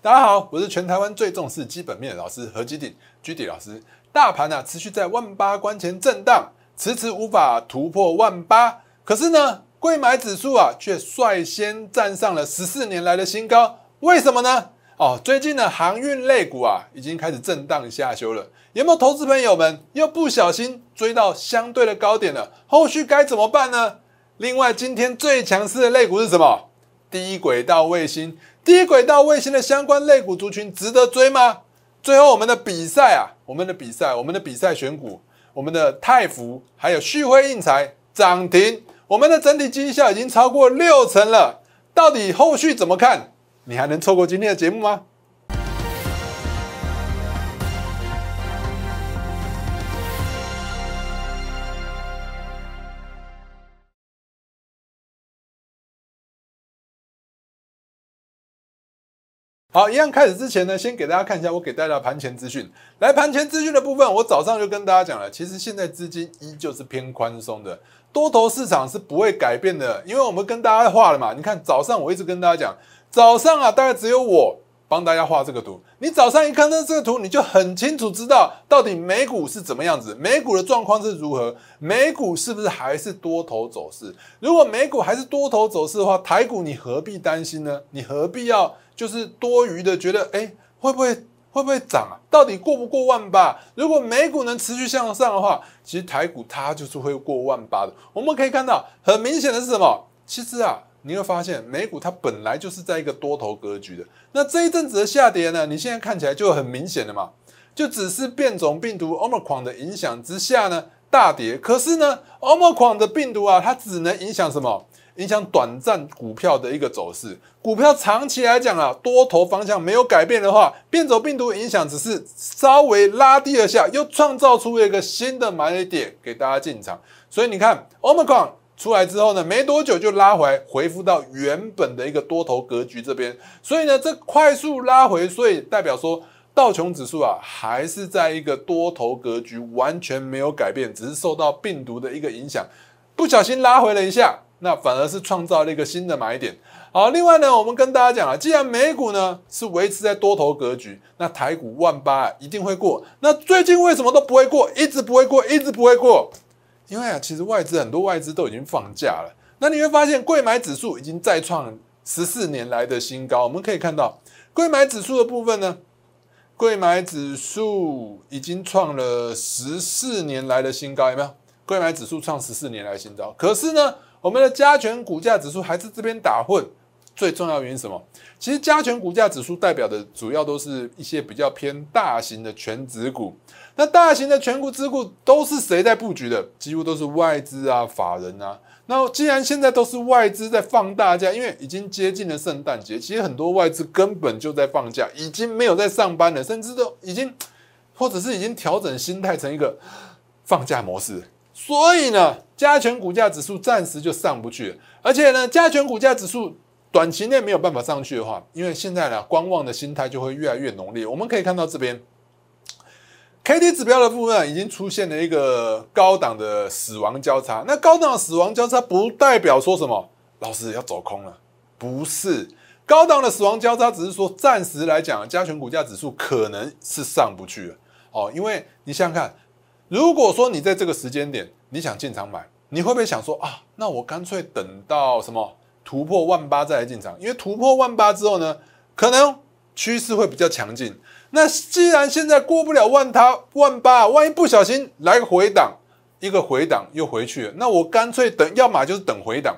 大家好，我是全台湾最重视基本面的老师何基鼎居底老师。大盘呢、持续在万八关前震荡，迟迟无法突破万八。可是呢，贵买指数啊却率先站上了十四年来的新高。为什么呢？哦，最近呢，航运类股啊已经开始震荡下修了。有没有投资朋友们又不小心追到相对的高点了？后续该怎么办呢？另外，今天最强势的类股是什么？低轨道卫星。低轨道卫星的相关类股族群值得追吗？最后，我们的比赛啊，我们的比赛，我们的比赛选股，我们的泰福还有旭辉印材涨停，我们的整体绩效已经超过六成了。到底后续怎么看？你还能错过今天的节目吗？好，一样开始之前呢，先给大家看一下我给大家的盘前资讯。来，盘前资讯的部分，我早上就跟大家讲了，其实现在资金依旧是偏宽松的，多头市场是不会改变的，因为我们跟大家画了嘛。你看早上我一直跟大家讲，早上啊，大概只有我帮大家画这个图。你早上一看到这个图，你就很清楚知道到底美股是怎么样子，美股的状况是如何，美股是不是还是多头走势？如果美股还是多头走势的话，台股你何必担心呢？你何必要？就是多余的，觉得哎，会不会会不会涨啊？到底过不过万八？如果美股能持续向上的话，其实台股它就是会过万八的。我们可以看到，很明显的是什么？其实啊，你会发现美股它本来就是在一个多头格局的。那这一阵子的下跌呢，你现在看起来就很明显了嘛，就只是变种病毒 Omicron 的影响之下呢大跌。可是呢，Omicron 的病毒啊，它只能影响什么？影响短暂股票的一个走势，股票长期来讲啊，多头方向没有改变的话，变种病毒影响只是稍微拉低了下，又创造出了一个新的买点给大家进场。所以你看，Omicron 出来之后呢，没多久就拉回，恢复到原本的一个多头格局这边。所以呢，这快速拉回，所以代表说道琼指数啊，还是在一个多头格局，完全没有改变，只是受到病毒的一个影响，不小心拉回了一下。那反而是创造了一个新的买点。好，另外呢，我们跟大家讲啊，既然美股呢是维持在多头格局，那台股万八一定会过。那最近为什么都不会过，一直不会过，一直不会过？因为啊，其实外资很多外资都已经放假了。那你会发现，贵买指数已经再创十四年来的新高。我们可以看到，贵买指数的部分呢，贵买指数已经创了十四年来的新高，有没有？贵买指数创十四年来新高，可是呢？我们的加权股价指数还是这边打混，最重要原因什么？其实加权股价指数代表的主要都是一些比较偏大型的全指股。那大型的全股指股都是谁在布局的？几乎都是外资啊、法人啊。那既然现在都是外资在放大假，因为已经接近了圣诞节，其实很多外资根本就在放假，已经没有在上班了，甚至都已经或者是已经调整心态成一个放假模式。所以呢，加权股价指数暂时就上不去，而且呢，加权股价指数短期内没有办法上去的话，因为现在呢，观望的心态就会越来越浓烈。我们可以看到这边，K D 指标的部分已经出现了一个高档的死亡交叉。那高档的死亡交叉不代表说什么，老师要走空了，不是。高档的死亡交叉只是说暂时来讲，加权股价指数可能是上不去了。哦，因为你想想看。如果说你在这个时间点你想进场买，你会不会想说啊？那我干脆等到什么突破万八再来进场？因为突破万八之后呢，可能趋势会比较强劲。那既然现在过不了万它万八，万一不小心来个回档，一个回档又回去了，那我干脆等，要么就是等回档，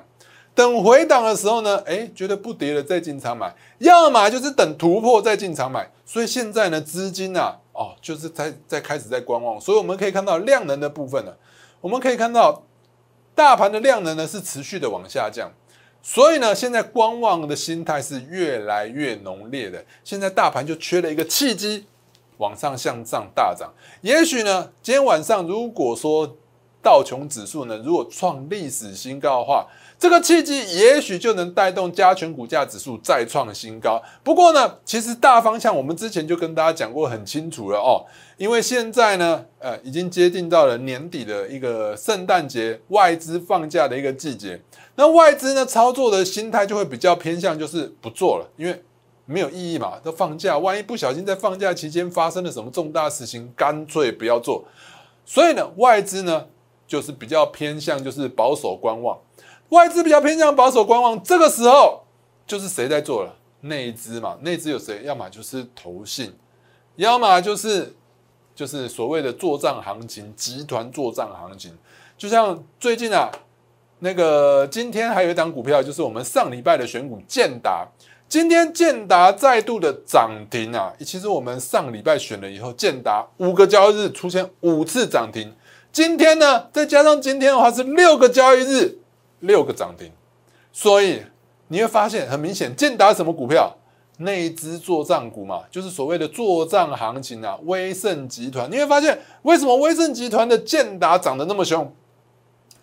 等回档的时候呢，哎，觉得不跌了再进场买，要么就是等突破再进场买。所以现在呢，资金啊。哦，就是在在开始在观望，所以我们可以看到量能的部分呢，我们可以看到大盘的量能呢是持续的往下降，所以呢，现在观望的心态是越来越浓烈的。现在大盘就缺了一个契机，往上向上大涨。也许呢，今天晚上如果说道琼指数呢，如果创历史新高的话。这个契机也许就能带动加权股价指数再创新高。不过呢，其实大方向我们之前就跟大家讲过很清楚了哦。因为现在呢，呃，已经接近到了年底的一个圣诞节外资放假的一个季节。那外资呢操作的心态就会比较偏向就是不做了，因为没有意义嘛，都放假，万一不小心在放假期间发生了什么重大事情，干脆不要做。所以呢，外资呢就是比较偏向就是保守观望，外资比较偏向保守观望，这个时候就是谁在做了？内资嘛，内资有谁？要么就是投信，要么就是就是所谓的做账行情，集团做账行情。就像最近啊，那个今天还有一档股票，就是我们上礼拜的选股建达。今天建达再度的涨停啊！其实我们上礼拜选了以后，建达五个交易日出现五次涨停。今天呢，再加上今天的话是六个交易日，六个涨停。所以你会发现，很明显，建达什么股票？内资做账股嘛，就是所谓的做账行情啊。威盛集团，你会发现为什么威盛集团的建达涨得那么凶？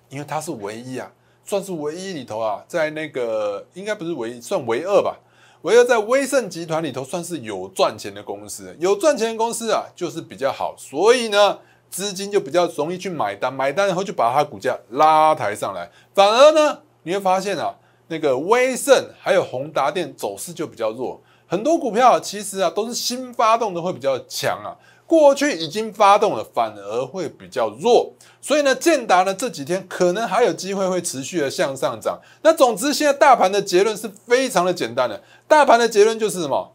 因为它是唯一啊，算是唯一里头啊，在那个应该不是唯一，算唯二吧。唯二在威盛集团里头算是有赚钱的公司，有赚钱的公司啊，就是比较好，所以呢，资金就比较容易去买单，买单然后就把它股价拉抬上来。反而呢，你会发现啊，那个威盛还有宏达电走势就比较弱，很多股票其实啊都是新发动的会比较强啊。过去已经发动了，反而会比较弱，所以呢，建达呢这几天可能还有机会会持续的向上涨。那总之，现在大盘的结论是非常的简单的，大盘的结论就是什么？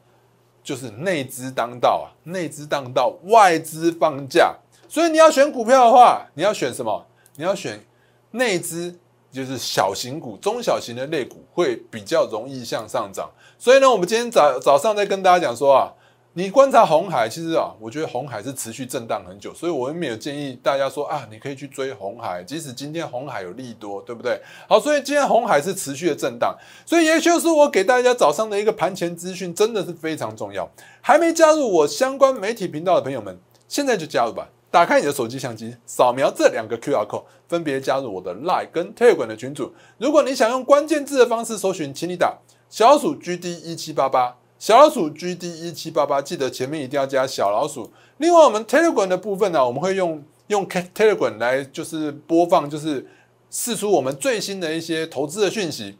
就是内资当道啊，内资当道，外资放假。所以你要选股票的话，你要选什么？你要选内资，就是小型股、中小型的类股会比较容易向上涨。所以呢，我们今天早早上在跟大家讲说啊。你观察红海，其实啊，我觉得红海是持续震荡很久，所以我也没有建议大家说啊，你可以去追红海，即使今天红海有利多，对不对？好，所以今天红海是持续的震荡，所以也就是我给大家早上的一个盘前资讯，真的是非常重要。还没加入我相关媒体频道的朋友们，现在就加入吧！打开你的手机相机，扫描这两个 QR code，分别加入我的 Line 跟 Telegram 的群组。如果你想用关键字的方式搜寻，请你打小老鼠 GD 一七八八。小老鼠 GD 一七八八，记得前面一定要加小老鼠。另外，我们 Telegram 的部分呢，我们会用用 Telegram 来就是播放，就是试出我们最新的一些投资的讯息。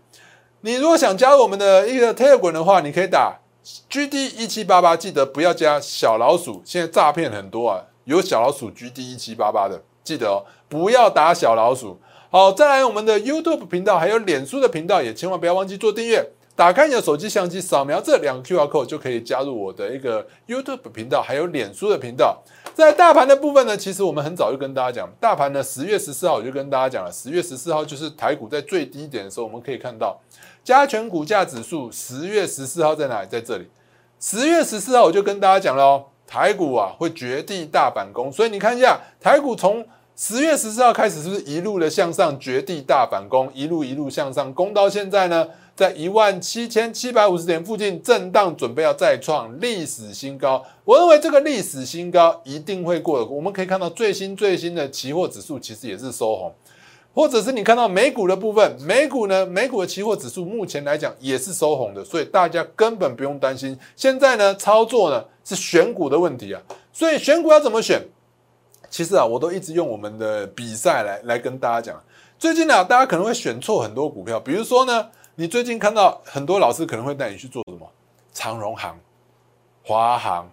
你如果想加入我们的一个 Telegram 的话，你可以打 GD 一七八八，记得不要加小老鼠。现在诈骗很多啊，有小老鼠 GD 一七八八的，记得哦，不要打小老鼠。好，再来我们的 YouTube 频道，还有脸书的频道，也千万不要忘记做订阅。打开你的手机相机，扫描这两个 QR code 就可以加入我的一个 YouTube 频道，还有脸书的频道。在大盘的部分呢，其实我们很早就跟大家讲，大盘呢十月十四号我就跟大家讲了，十月十四号就是台股在最低点的时候，我们可以看到加权股价指数十月十四号在哪里？在这里。十月十四号我就跟大家讲了，台股啊会绝地大反攻，所以你看一下台股从十月十四号开始是不是一路的向上绝地大反攻，一路一路向上攻到现在呢？在一万七千七百五十点附近震荡，准备要再创历史新高。我认为这个历史新高一定会过的。我们可以看到最新最新的期货指数其实也是收红，或者是你看到美股的部分，美股呢，美股的期货指数目前来讲也是收红的，所以大家根本不用担心。现在呢，操作呢是选股的问题啊，所以选股要怎么选？其实啊，我都一直用我们的比赛来来跟大家讲。最近呢，大家可能会选错很多股票，比如说呢。你最近看到很多老师可能会带你去做什么？长荣行、华航。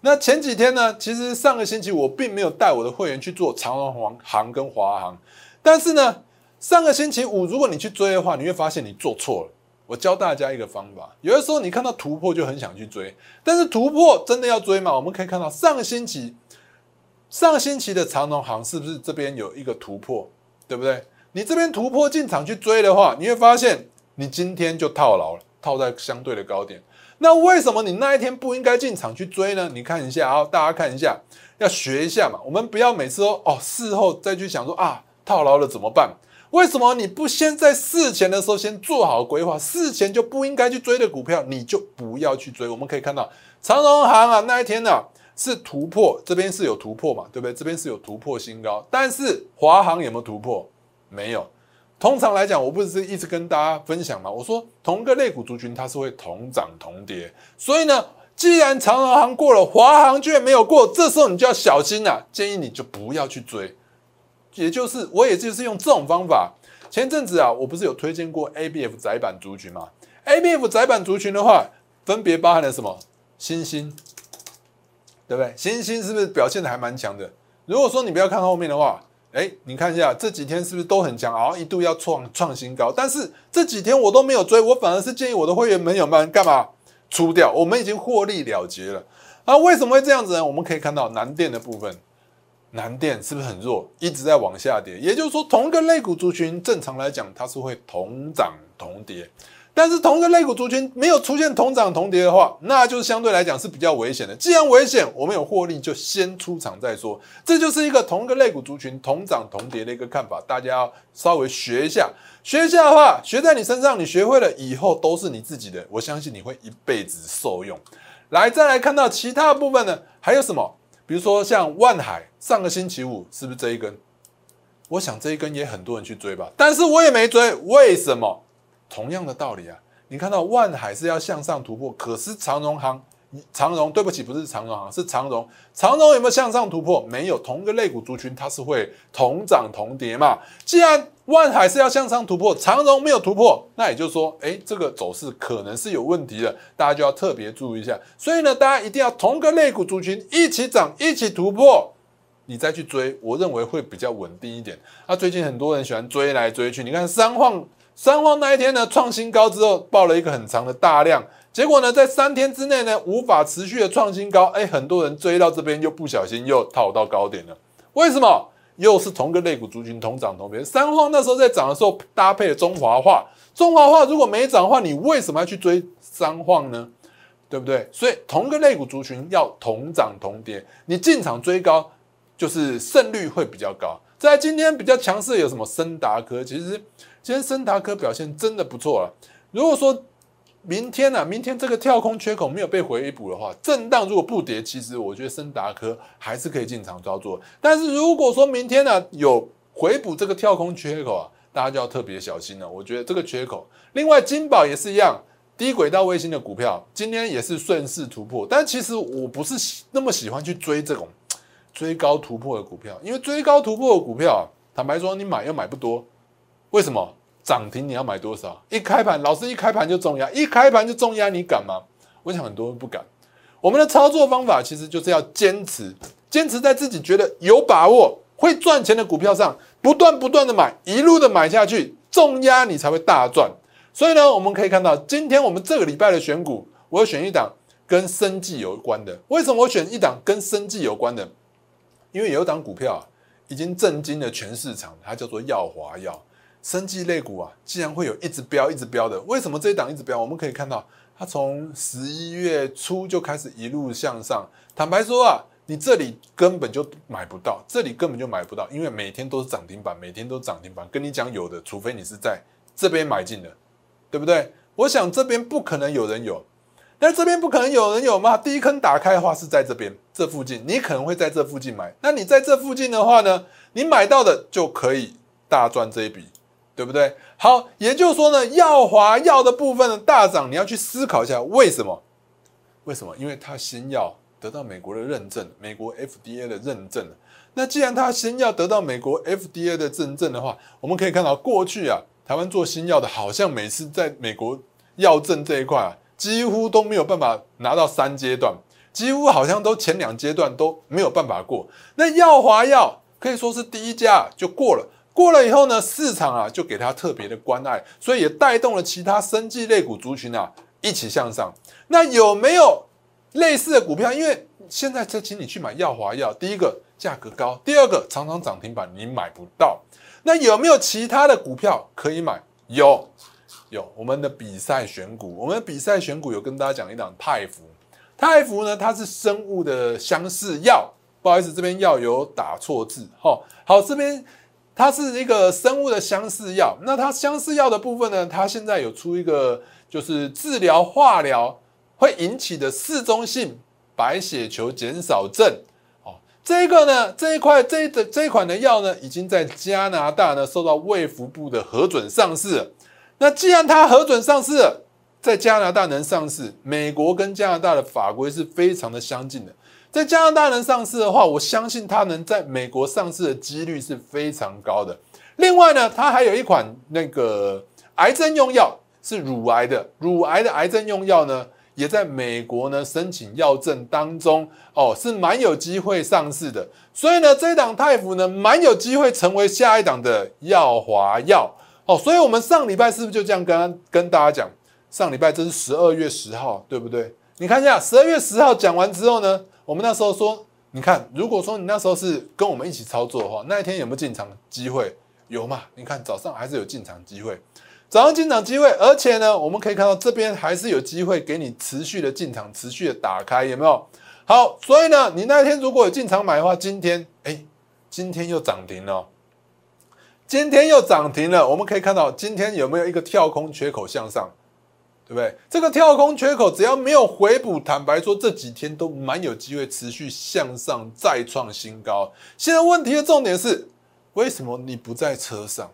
那前几天呢？其实上个星期我并没有带我的会员去做长荣行、行跟华航。但是呢，上个星期五如果你去追的话，你会发现你做错了。我教大家一个方法。有的时候你看到突破就很想去追，但是突破真的要追吗？我们可以看到上个星期，上个星期的长荣航是不是这边有一个突破？对不对？你这边突破进场去追的话，你会发现。你今天就套牢了，套在相对的高点。那为什么你那一天不应该进场去追呢？你看一下啊，大家看一下，要学一下嘛。我们不要每次都哦，事后再去想说啊，套牢了怎么办？为什么你不先在事前的时候先做好规划？事前就不应该去追的股票，你就不要去追。我们可以看到长荣行啊，那一天呢是突破，这边是有突破嘛，对不对？这边是有突破新高，但是华航有没有突破？没有。通常来讲，我不是一直跟大家分享吗？我说同个类股族群它是会同涨同跌，所以呢，既然长荣行过了，华航居然没有过，这时候你就要小心了。建议你就不要去追，也就是我也就是用这种方法。前阵子啊，我不是有推荐过 A B F 窄板族群吗？A B F 窄板族群的话，分别包含了什么？星星，对不对？星星是不是表现的还蛮强的？如果说你不要看后面的话，哎，你看一下这几天是不是都很强？然后一度要创创新高，但是这几天我都没有追，我反而是建议我的会员朋友们干嘛出掉？我们已经获利了结了啊！为什么会这样子呢？我们可以看到南电的部分，南电是不是很弱，一直在往下跌？也就是说，同一个类股族群，正常来讲它是会同涨同跌。但是同一个类股族群没有出现同涨同跌的话，那就是相对来讲是比较危险的。既然危险，我们有获利就先出场再说。这就是一个同一个类股族群同涨同跌的一个看法，大家要稍微学一下。学一下的话，学在你身上，你学会了以后都是你自己的。我相信你会一辈子受用。来，再来看到其他部分呢？还有什么？比如说像万海，上个星期五是不是这一根？我想这一根也很多人去追吧，但是我也没追，为什么？同样的道理啊，你看到万海是要向上突破，可是长荣行，长荣对不起，不是长荣行，是长荣。长荣有没有向上突破？没有，同一个类股族群它是会同涨同跌嘛。既然万海是要向上突破，长荣没有突破，那也就是说，哎，这个走势可能是有问题的，大家就要特别注意一下。所以呢，大家一定要同个类股族群一起涨，一起突破，你再去追，我认为会比较稳定一点。那最近很多人喜欢追来追去，你看三晃。三晃那一天呢，创新高之后爆了一个很长的大量，结果呢，在三天之内呢，无法持续的创新高，哎，很多人追到这边又不小心又套到高点了。为什么？又是同个类股族群同涨同跌。三晃那时候在涨的时候搭配了中华化，中华化如果没涨的话，你为什么要去追三晃呢？对不对？所以同个类股族群要同涨同跌，你进场追高就是胜率会比较高。在今天比较强势有什么？森达科其实。今天森达科表现真的不错了。如果说明天呢，明天这个跳空缺口没有被回补的话，震荡如果不跌，其实我觉得森达科还是可以进场操作。但是如果说明天呢有回补这个跳空缺口啊，大家就要特别小心了。我觉得这个缺口，另外金宝也是一样，低轨道卫星的股票今天也是顺势突破。但其实我不是那么喜欢去追这种追高突破的股票，因为追高突破的股票，坦白说你买又买不多。为什么涨停你要买多少？一开盘，老师一开盘就重压，一开盘就重压，你敢吗？我想很多人不敢。我们的操作方法其实就是要坚持，坚持在自己觉得有把握、会赚钱的股票上，不断不断的买，一路的买下去，重压你才会大赚。所以呢，我们可以看到，今天我们这个礼拜的选股，我要选一档跟生计有关的。为什么我选一档跟生计有关的？因为有一档股票，已经震惊了全市场，它叫做耀华药。生技类股啊，既然会有一直飙、一直飙的，为什么这一档一直飙？我们可以看到，它从十一月初就开始一路向上。坦白说啊，你这里根本就买不到，这里根本就买不到，因为每天都是涨停板，每天都涨停板。跟你讲有的，除非你是在这边买进的，对不对？我想这边不可能有人有，但是这边不可能有人有吗？第一坑打开的话是在这边这附近，你可能会在这附近买。那你在这附近的话呢，你买到的就可以大赚这一笔。对不对？好，也就是说呢，耀华药的部分的大涨，你要去思考一下为什么？为什么？因为它新药得到美国的认证，美国 FDA 的认证。那既然它新药得到美国 FDA 的认证的话，我们可以看到过去啊，台湾做新药的，好像每次在美国药证这一块啊，几乎都没有办法拿到三阶段，几乎好像都前两阶段都没有办法过。那耀华药可以说是第一家就过了。过了以后呢，市场啊就给他特别的关爱，所以也带动了其他生技类股族群啊一起向上。那有没有类似的股票？因为现在这请你去买耀华药，第一个价格高，第二个常常涨停板你买不到。那有没有其他的股票可以买？有，有。我们的比赛选股，我们的比赛选股有跟大家讲一档泰福。泰福呢，它是生物的相似药，不好意思，这边药有打错字。哈，好，这边。它是一个生物的相似药，那它相似药的部分呢？它现在有出一个，就是治疗化疗会引起的四中性白血球减少症。哦，这个呢，这一块这的这一款的药呢，已经在加拿大呢受到卫福部的核准上市。那既然它核准上市了，在加拿大能上市，美国跟加拿大的法规是非常的相近的。在加拿大能上市的话，我相信它能在美国上市的几率是非常高的。另外呢，它还有一款那个癌症用药，是乳癌的，乳癌的癌症用药呢，也在美国呢申请药证当中哦，是蛮有机会上市的。所以呢，这一档泰福呢，蛮有机会成为下一档的耀华药哦。所以我们上礼拜是不是就这样跟跟大家讲？上礼拜这是十二月十号，对不对？你看一下，十二月十号讲完之后呢，我们那时候说，你看，如果说你那时候是跟我们一起操作的话，那一天有没有进场机会？有嘛？你看早上还是有进场机会。早上进场机会，而且呢，我们可以看到这边还是有机会给你持续的进场，持续的打开，有没有？好，所以呢，你那一天如果有进场买的话，今天哎，今天又涨停了，今天又涨停了。我们可以看到今天有没有一个跳空缺口向上，对不对？这个跳空缺口只要没有回补，坦白说这几天都蛮有机会持续向上再创新高。现在问题的重点是，为什么你不在车上，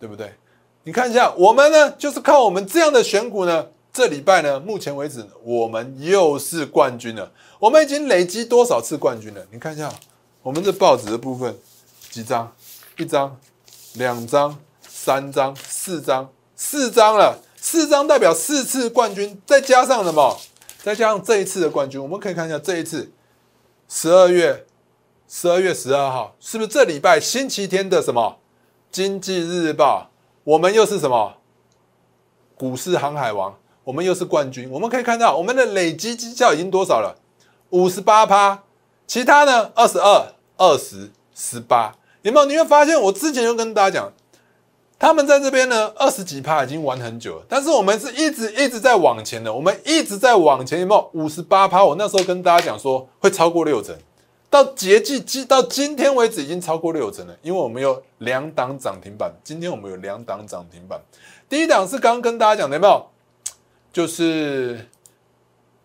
对不对？你看一下，我们呢就是靠我们这样的选股呢，这礼拜呢，目前为止我们又是冠军了。我们已经累积多少次冠军了？你看一下，我们这报纸的部分几张？一张、两张、三张、四张，四张了，四张代表四次冠军，再加上什么？再加上这一次的冠军，我们可以看一下这一次十二月十二月十二号，是不是这礼拜星期天的什么经济日报？我们又是什么？股市航海王，我们又是冠军。我们可以看到，我们的累积绩效已经多少了？五十八趴。其他呢？二十二、二十、十八。有没有？你会发现，我之前就跟大家讲，他们在这边呢，二十几趴已经玩很久了。但是我们是一直一直在往前的，我们一直在往前。有没有？五十八趴。我那时候跟大家讲说，会超过六成。到截季季到今天为止已经超过六成了，因为我们有两档涨停板。今天我们有两档涨停板，第一档是刚刚跟大家讲的，有没有？就是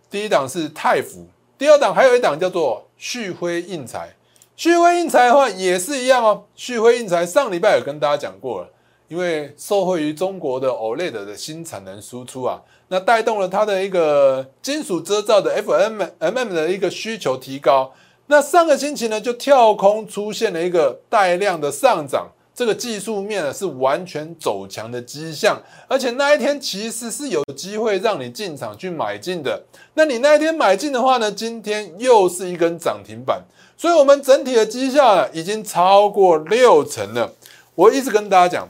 第一档是泰福，第二档还有一档叫做旭辉印材。旭辉印材的话也是一样哦。旭辉印材上礼拜有跟大家讲过了，因为受惠于中国的 OLED 的新产能输出啊，那带动了它的一个金属遮罩的 FMMM 的一个需求提高。那上个星期呢，就跳空出现了一个带量的上涨，这个技术面呢是完全走强的迹象，而且那一天其实是有机会让你进场去买进的。那你那一天买进的话呢，今天又是一根涨停板，所以我们整体的绩效呢已经超过六成了。我一直跟大家讲，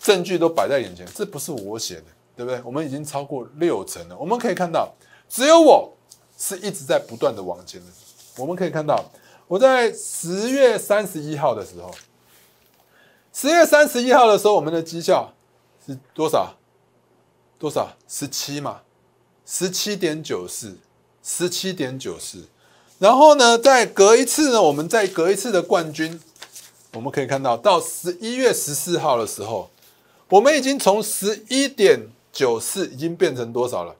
证据都摆在眼前，这不是我写的，对不对？我们已经超过六成了。我们可以看到，只有我是一直在不断的往前的。我们可以看到，我在十月三十一号的时候，十月三十一号的时候，我们的绩效是多少？多少？十七嘛，十七点九四，十七点九四。然后呢，再隔一次呢，我们再隔一次的冠军，我们可以看到，到十一月十四号的时候，我们已经从十一点九四已经变成多少了？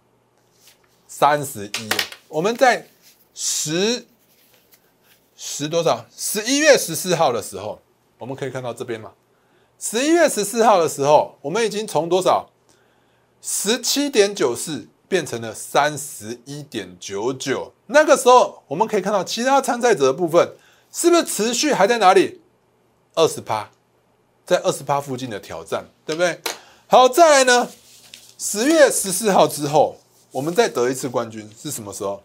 三十一。我们在十。十多少？十一月十四号的时候，我们可以看到这边嘛。十一月十四号的时候，我们已经从多少？十七点九四变成了三十一点九九。那个时候，我们可以看到其他参赛者的部分是不是持续还在哪里？二十趴，在二十趴附近的挑战，对不对？好，再来呢？十月十四号之后，我们再得一次冠军是什么时候？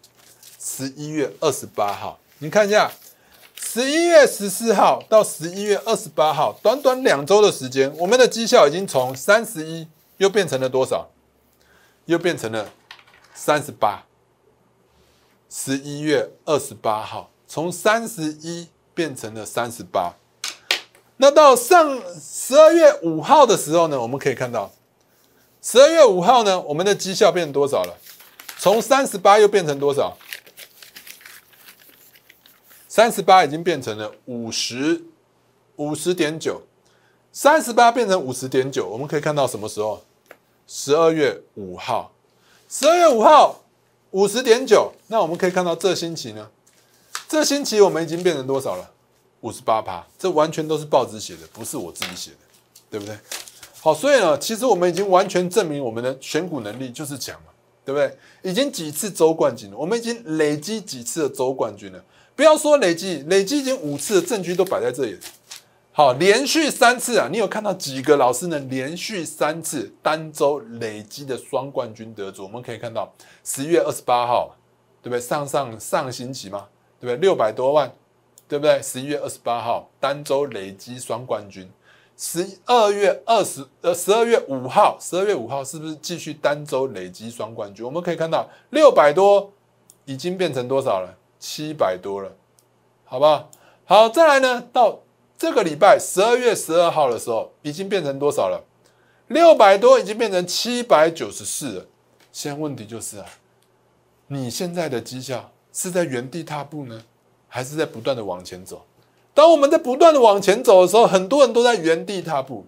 十一月二十八号。你看一下，十一月十四号到十一月二十八号，短短两周的时间，我们的绩效已经从三十一又变成了多少？又变成了三十八。十一月二十八号，从三十一变成了三十八。那到上十二月五号的时候呢？我们可以看到，十二月五号呢，我们的绩效变多少了？从三十八又变成多少？三十八已经变成了五十五十点九，三十八变成五十点九，我们可以看到什么时候？十二月五号，十二月五号五十点九。那我们可以看到这星期呢？这星期我们已经变成多少了？五十八趴。这完全都是报纸写的，不是我自己写的，对不对？好，所以呢，其实我们已经完全证明我们的选股能力就是强了，对不对？已经几次周冠军了，我们已经累积几次的周冠军了。不要说累计，累积已经五次的证据都摆在这里。好，连续三次啊！你有看到几个老师呢？连续三次单周累积的双冠军得主，我们可以看到十一月二十八号，对不对？上上上星期嘛，对不对？六百多万，对不对？十一月二十八号单周累积双冠军，十二月二十呃十二月五号，十二月五号是不是继续单周累积双冠军？我们可以看到六百多已经变成多少了？七百多了，好不好？好，再来呢到。这个礼拜十二月十二号的时候，已经变成多少了？六百多，已经变成七百九十四了。现在问题就是啊，你现在的绩效是在原地踏步呢，还是在不断的往前走？当我们在不断的往前走的时候，很多人都在原地踏步。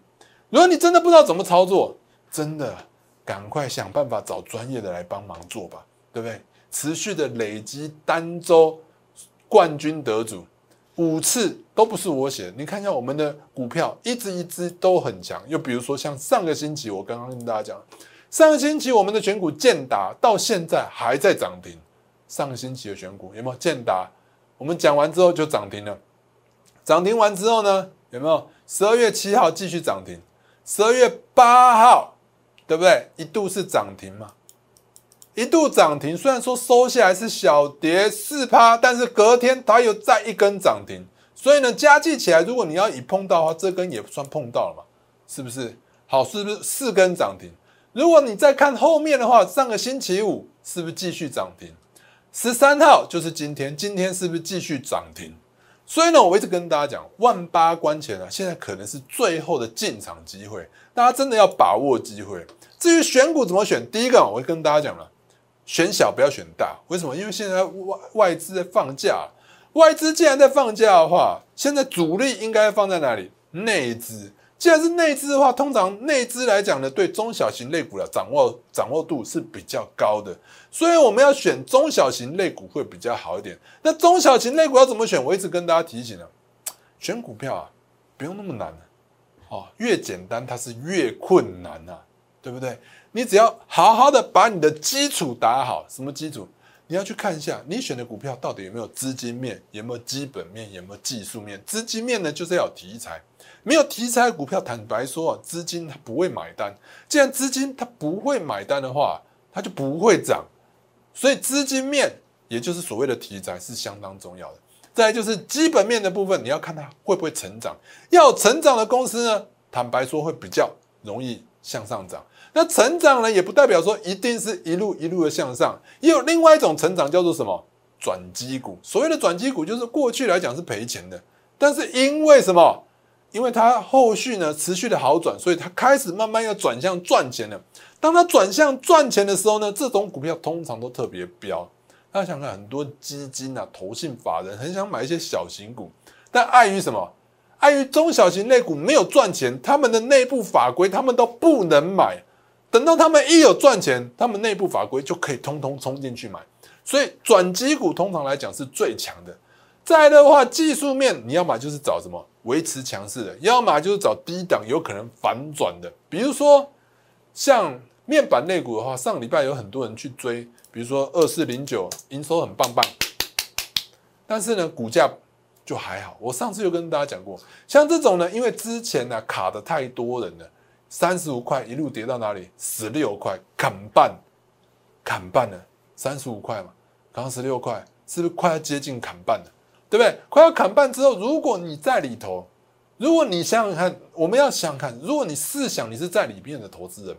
如果你真的不知道怎么操作，真的赶快想办法找专业的来帮忙做吧，对不对？持续的累积单周冠军得主。五次都不是我写的，你看一下我们的股票，一只一只都很强。又比如说像上个星期，我刚刚跟大家讲，上个星期我们的选股建达到现在还在涨停。上个星期的选股有没有建达？我们讲完之后就涨停了。涨停完之后呢，有没有十二月七号继续涨停？十二月八号，对不对？一度是涨停嘛？一度涨停，虽然说收下来是小跌四趴，但是隔天它又再一根涨停，所以呢，加计起来，如果你要以碰到的话，这根也算碰到了嘛，是不是？好，是不是四根涨停？如果你再看后面的话，上个星期五是不是继续涨停？十三号就是今天，今天是不是继续涨停？所以呢，我一直跟大家讲，万八关前啊，现在可能是最后的进场机会，大家真的要把握机会。至于选股怎么选，第一个我会跟大家讲了。选小不要选大，为什么？因为现在外外资在放假，外资既然在放假的话，现在主力应该放在哪里？内资。既然是内资的话，通常内资来讲呢，对中小型类股的掌握掌握度是比较高的，所以我们要选中小型类股会比较好一点。那中小型类股要怎么选？我一直跟大家提醒了，选股票啊，不用那么难，哦，越简单它是越困难呐，对不对？你只要好好的把你的基础打好，什么基础？你要去看一下你选的股票到底有没有资金面，有没有基本面，有没有技术面。资金面呢，就是要有题材，没有题材的股票，坦白说，资金它不会买单。既然资金它不会买单的话，它就不会涨。所以资金面，也就是所谓的题材，是相当重要的。再就是基本面的部分，你要看它会不会成长。要成长的公司呢，坦白说会比较容易向上涨。那成长呢，也不代表说一定是一路一路的向上，也有另外一种成长叫做什么转机股。所谓的转机股，就是过去来讲是赔钱的，但是因为什么？因为它后续呢持续的好转，所以它开始慢慢要转向赚钱了。当它转向赚钱的时候呢，这种股票通常都特别飙。大家想看，很多基金啊、投信法人很想买一些小型股，但碍于什么？碍于中小型类股没有赚钱，他们的内部法规他们都不能买。等到他们一有赚钱，他们内部法规就可以通通冲进去买，所以转机股通常来讲是最强的。再的话，技术面你要么就是找什么维持强势的，要么就是找低档有可能反转的。比如说像面板类股的话，上礼拜有很多人去追，比如说二四零九营收很棒棒，但是呢股价就还好。我上次有跟大家讲过，像这种呢，因为之前呢卡的太多人了。三十五块一路跌到哪里？十六块，砍半，砍半了。三十五块嘛，刚十六块，是不是快要接近砍半了？对不对？快要砍半之后，如果你在里头，如果你想想看，我们要想想看，如果你试想你是在里面的投资人，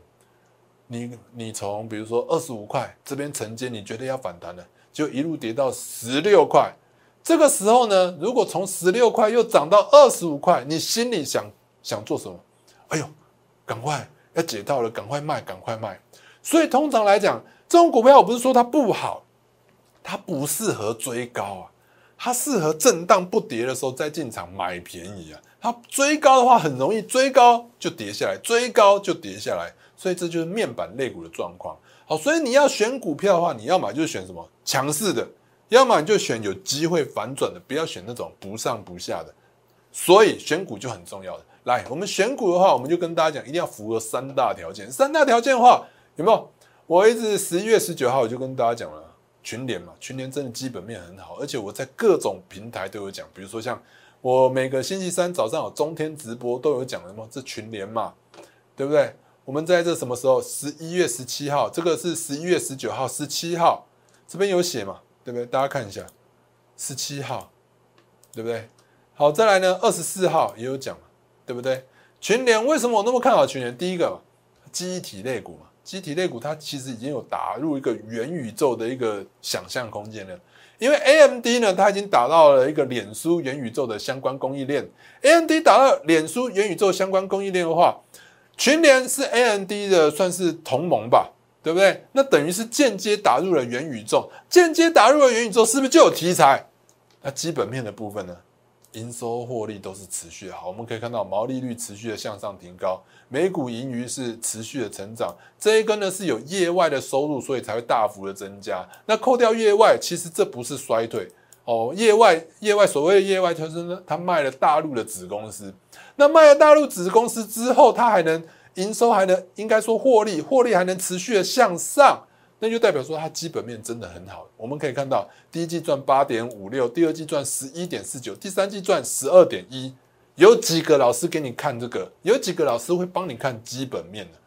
你你从比如说二十五块这边承接，你觉得要反弹了，就一路跌到十六块。这个时候呢，如果从十六块又涨到二十五块，你心里想想做什么？哎呦！赶快要解套了，赶快卖，赶快卖。所以通常来讲，这种股票我不是说它不好，它不适合追高啊，它适合震荡不跌的时候再进场买便宜啊。它追高的话很容易追高就跌下来，追高就跌下来。所以这就是面板类股的状况。好，所以你要选股票的话，你要么就选什么强势的，要么你就选有机会反转的，不要选那种不上不下的。所以选股就很重要的。来，我们选股的话，我们就跟大家讲，一定要符合三大条件。三大条件的话，有没有？我一直十一月十九号我就跟大家讲了，群联嘛，群联真的基本面很好，而且我在各种平台都有讲，比如说像我每个星期三早上有中天直播都有讲什么？这群联嘛，对不对？我们在这什么时候？十一月十七号，这个是十一月十九号、十七号，这边有写嘛？对不对？大家看一下，十七号，对不对？好，再来呢，二十四号也有讲，对不对？群联为什么我那么看好群联？第一个，机体类股嘛，机体类股它其实已经有打入一个元宇宙的一个想象空间了。因为 A M D 呢，它已经打到了一个脸书元宇宙的相关供应链。A M D 打到脸书元宇宙相关供应链的话，群联是 A M D 的算是同盟吧，对不对？那等于是间接打入了元宇宙，间接打入了元宇宙，是不是就有题材？那基本面的部分呢？营收获利都是持续好，我们可以看到毛利率持续的向上提高，每股盈余是持续的成长。这一根呢是有业外的收入，所以才会大幅的增加。那扣掉业外，其实这不是衰退哦。业外业外所谓的业外就是呢，他卖了大陆的子公司，那卖了大陆子公司之后，他还能营收还能应该说获利，获利还能持续的向上。那就代表说它基本面真的很好。我们可以看到，第一季赚八点五六，第二季赚十一点四九，第三季赚十二点一。有几个老师给你看这个？有几个老师会帮你看基本面的？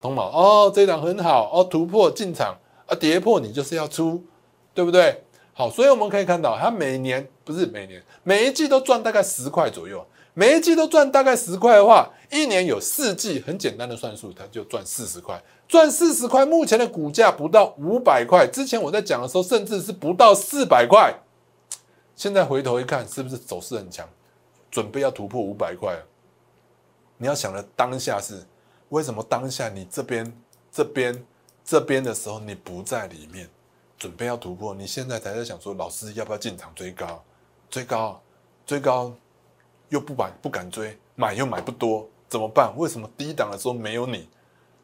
懂吗？哦，这档很好哦，突破进场啊，跌破你就是要出，对不对？好，所以我们可以看到，它每年不是每年，每一季都赚大概十块左右。每一季都赚大概十块的话，一年有四季，很简单的算术，它就赚四十块。赚四十块，目前的股价不到五百块。之前我在讲的时候，甚至是不到四百块。现在回头一看，是不是走势很强？准备要突破五百块了。你要想的当下是为什么？当下你这边、这边、这边的时候，你不在里面，准备要突破，你现在才在想说，老师要不要进场追高？追高，追高。又不买不敢追，买又买不多，怎么办？为什么低档的时候没有你？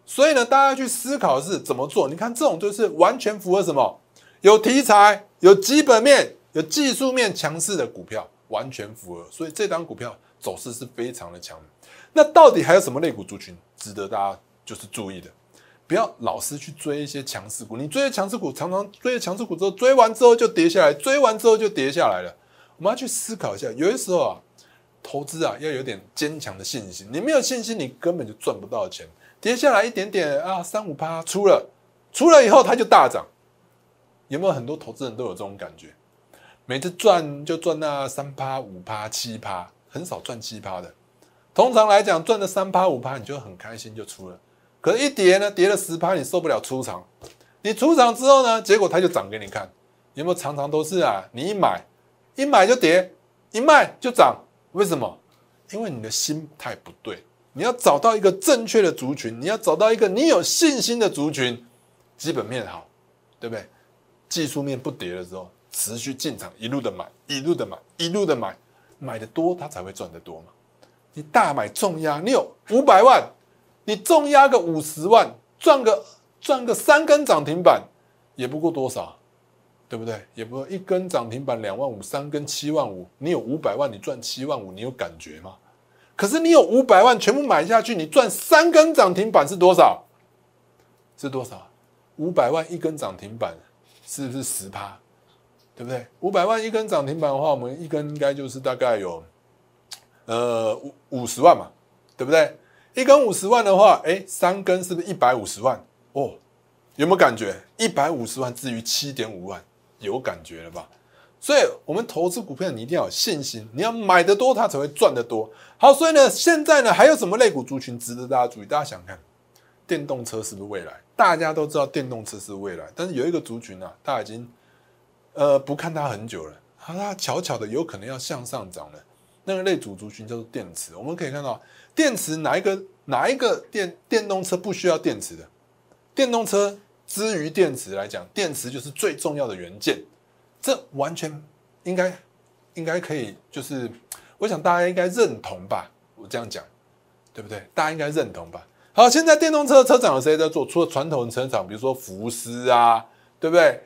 所以呢，大家去思考是怎么做？你看这种就是完全符合什么？有题材、有基本面、有技术面强势的股票，完全符合。所以这档股票走势是非常的强。那到底还有什么类股族群值得大家就是注意的？不要老是去追一些强势股，你追强势股，常常追强势股之后，追完之后就跌下来，追完之后就跌下来了。我们要去思考一下，有些时候啊。投资啊，要有点坚强的信心。你没有信心，你根本就赚不到钱。跌下来一点点啊，三五趴出了，出了以后它就大涨。有没有很多投资人都有这种感觉？每次赚就赚那三趴、五趴、七趴，很少赚七趴的。通常来讲，赚了三趴、五趴，你就很开心就出了。可是，一跌呢，跌了十趴，你受不了出场。你出场之后呢，结果它就涨给你看。有没有常常都是啊？你一买，一买就跌，一卖就涨。为什么？因为你的心态不对。你要找到一个正确的族群，你要找到一个你有信心的族群，基本面好，对不对？技术面不跌的时候，持续进场，一路的买，一路的买，一路的买，买的多，他才会赚得多嘛。你大买重压，你有五百万，你重压个五十万，赚个赚个三根涨停板，也不过多少？对不对？也不一根涨停板两万五，三根七万五，你有五百万，你赚七万五，你有感觉吗？可是你有五百万全部买下去，你赚三根涨停板是多少？是多少？五百万一根涨停板是不是十趴？对不对？五百万一根涨停板的话，我们一根应该就是大概有呃五五十万嘛，对不对？一根五十万的话，哎，三根是不是一百五十万？哦，有没有感觉？一百五十万至于七点五万。有感觉了吧？所以，我们投资股票，你一定要有信心，你要买的多，它才会赚得多。好，所以呢，现在呢，还有什么类股族群值得大家注意？大家想看，电动车是不是未来？大家都知道电动车是未来，但是有一个族群啊，大家已经呃不看它很久了，它悄悄的有可能要向上涨了。那个类主族群叫做电池。我们可以看到，电池哪一个哪一个电电动车不需要电池的？电动车。之于电池来讲，电池就是最重要的元件，这完全应该应该可以，就是我想大家应该认同吧，我这样讲，对不对？大家应该认同吧。好，现在电动车车厂有谁在做？除了传统车厂，比如说福斯啊，对不对？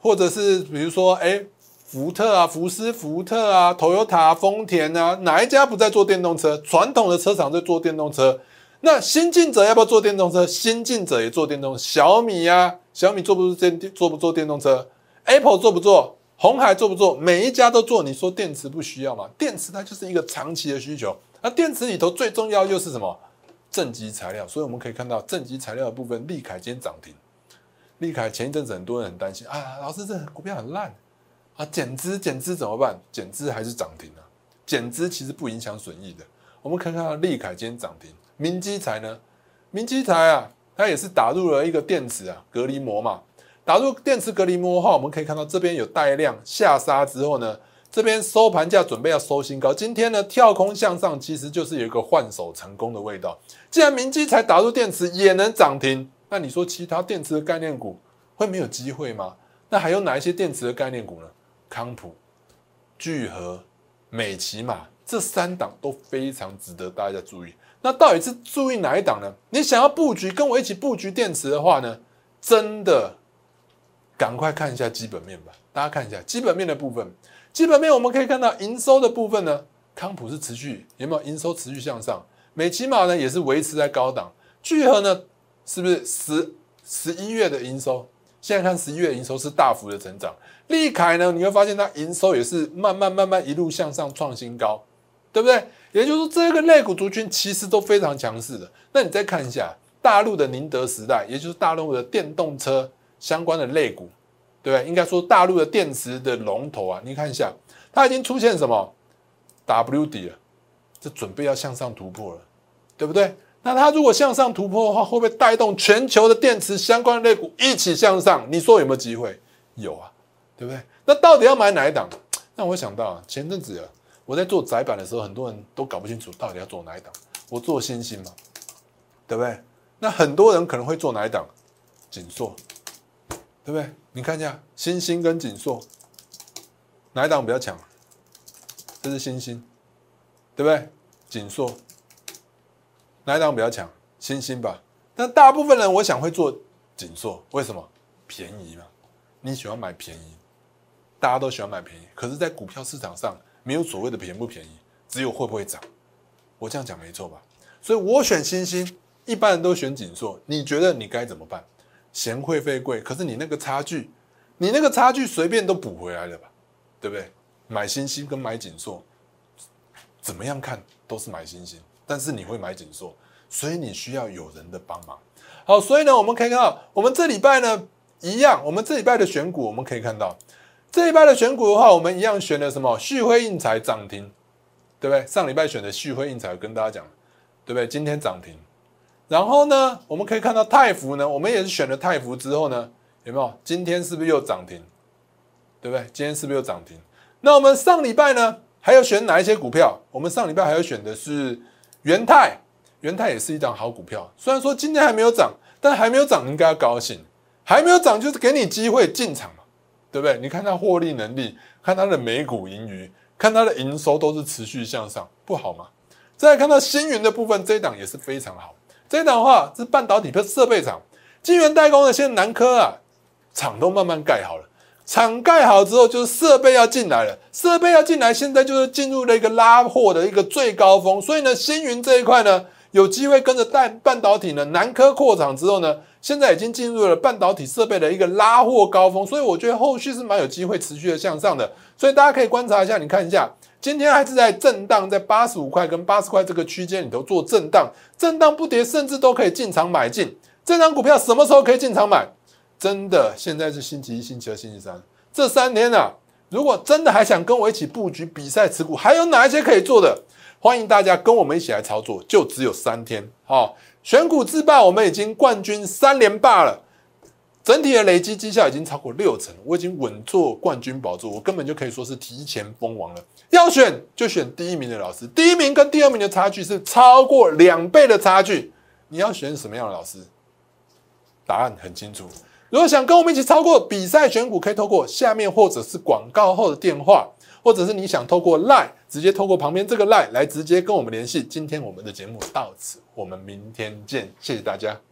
或者是比如说，哎，福特啊，福斯、福特啊，Toyota、丰田啊，哪一家不在做电动车？传统的车厂在做电动车。那新进者要不要做电动车？新进者也做电动，小米呀，小米做不做电做不做电动车？Apple 做不做红海做不做？每一家都做。你说电池不需要吗？电池它就是一个长期的需求。那电池里头最重要又是什么？正极材料。所以我们可以看到正极材料的部分，利凯今天涨停。利凯前一阵子很多人很担心啊，老师这股票很烂啊，减资减资怎么办？减资还是涨停啊？减资其实不影响损益的。我们看看利凯今天涨停，明基材呢？明基材啊，它也是打入了一个电池啊隔离膜嘛。打入电池隔离膜的话，我们可以看到这边有带量下杀之后呢，这边收盘价准备要收新高。今天呢跳空向上，其实就是有一个换手成功的味道。既然明基才打入电池也能涨停，那你说其他电池的概念股会没有机会吗？那还有哪一些电池的概念股呢？康普、聚合、美骑马这三档都非常值得大家注意。那到底是注意哪一档呢？你想要布局跟我一起布局电池的话呢，真的。赶快看一下基本面吧，大家看一下基本面的部分。基本面我们可以看到营收的部分呢，康普是持续有没有营收持续向上？美骑马呢也是维持在高档。聚合呢是不是十十一月的营收？现在看十一月营收是大幅的成长。利凯呢你会发现它营收也是慢慢慢慢一路向上创新高，对不对？也就是说这个类股族群其实都非常强势的。那你再看一下大陆的宁德时代，也就是大陆的电动车。相关的类股，对不对？应该说大陆的电池的龙头啊，你看一下，它已经出现什么 W 底了，这准备要向上突破了，对不对？那它如果向上突破的话，会不会带动全球的电池相关的类股一起向上？你说有没有机会？有啊，对不对？那到底要买哪一档？那我想到啊前阵子啊，我在做窄板的时候，很多人都搞不清楚到底要做哪一档。我做新星嘛，对不对？那很多人可能会做哪一档？锦硕。对不对？你看一下星星跟锦硕，哪一档比较强？这是星星，对不对？锦硕哪一档比较强？星星吧。但大部分人我想会做锦硕，为什么？便宜嘛。你喜欢买便宜，大家都喜欢买便宜。可是，在股票市场上，没有所谓的便不便宜，只有会不会涨。我这样讲没错吧？所以我选星星，一般人都选锦硕。你觉得你该怎么办？嫌会费贵，可是你那个差距，你那个差距随便都补回来了吧，对不对？买星星跟买锦硕，怎么样看都是买星星，但是你会买锦硕，所以你需要有人的帮忙。好，所以呢，我们可以看到，我们这礼拜呢一样，我们这礼拜的选股，我们可以看到，这礼拜的选股的话，我们一样选了什么？旭辉印材涨停，对不对？上礼拜选的旭辉印材，跟大家讲，对不对？今天涨停。然后呢，我们可以看到泰福呢，我们也是选了泰福之后呢，有没有？今天是不是又涨停？对不对？今天是不是又涨停？那我们上礼拜呢，还要选哪一些股票？我们上礼拜还要选的是元泰，元泰也是一档好股票。虽然说今天还没有涨，但还没有涨应该要高兴，还没有涨就是给你机会进场嘛，对不对？你看它获利能力，看它的每股盈余，看它的营收都是持续向上，不好吗？再看到星云的部分，这一档也是非常好。这一档的话是半导体的设备厂，晶圆代工的，现在南科啊厂都慢慢盖好了，厂盖好之后就是设备要进来了，设备要进来，现在就是进入了一个拉货的一个最高峰，所以呢，星云这一块呢有机会跟着带半导体呢南科扩厂之后呢，现在已经进入了半导体设备的一个拉货高峰，所以我觉得后续是蛮有机会持续的向上的，所以大家可以观察一下，你看一下。今天还是在震荡，在八十五块跟八十块这个区间里头做震荡，震荡不跌，甚至都可以进场买进。这张股票什么时候可以进场买？真的，现在是星期一、星期二、星期三这三天啊，如果真的还想跟我一起布局比赛持股，还有哪一些可以做的？欢迎大家跟我们一起来操作，就只有三天。好，选股自霸，我们已经冠军三连霸了。整体的累积绩效已经超过六成，我已经稳坐冠军宝座，我根本就可以说是提前封王了。要选就选第一名的老师，第一名跟第二名的差距是超过两倍的差距。你要选什么样的老师？答案很清楚。如果想跟我们一起超过比赛选股，可以透过下面或者是广告后的电话，或者是你想透过 lie 直接透过旁边这个 lie 来直接跟我们联系。今天我们的节目到此，我们明天见，谢谢大家。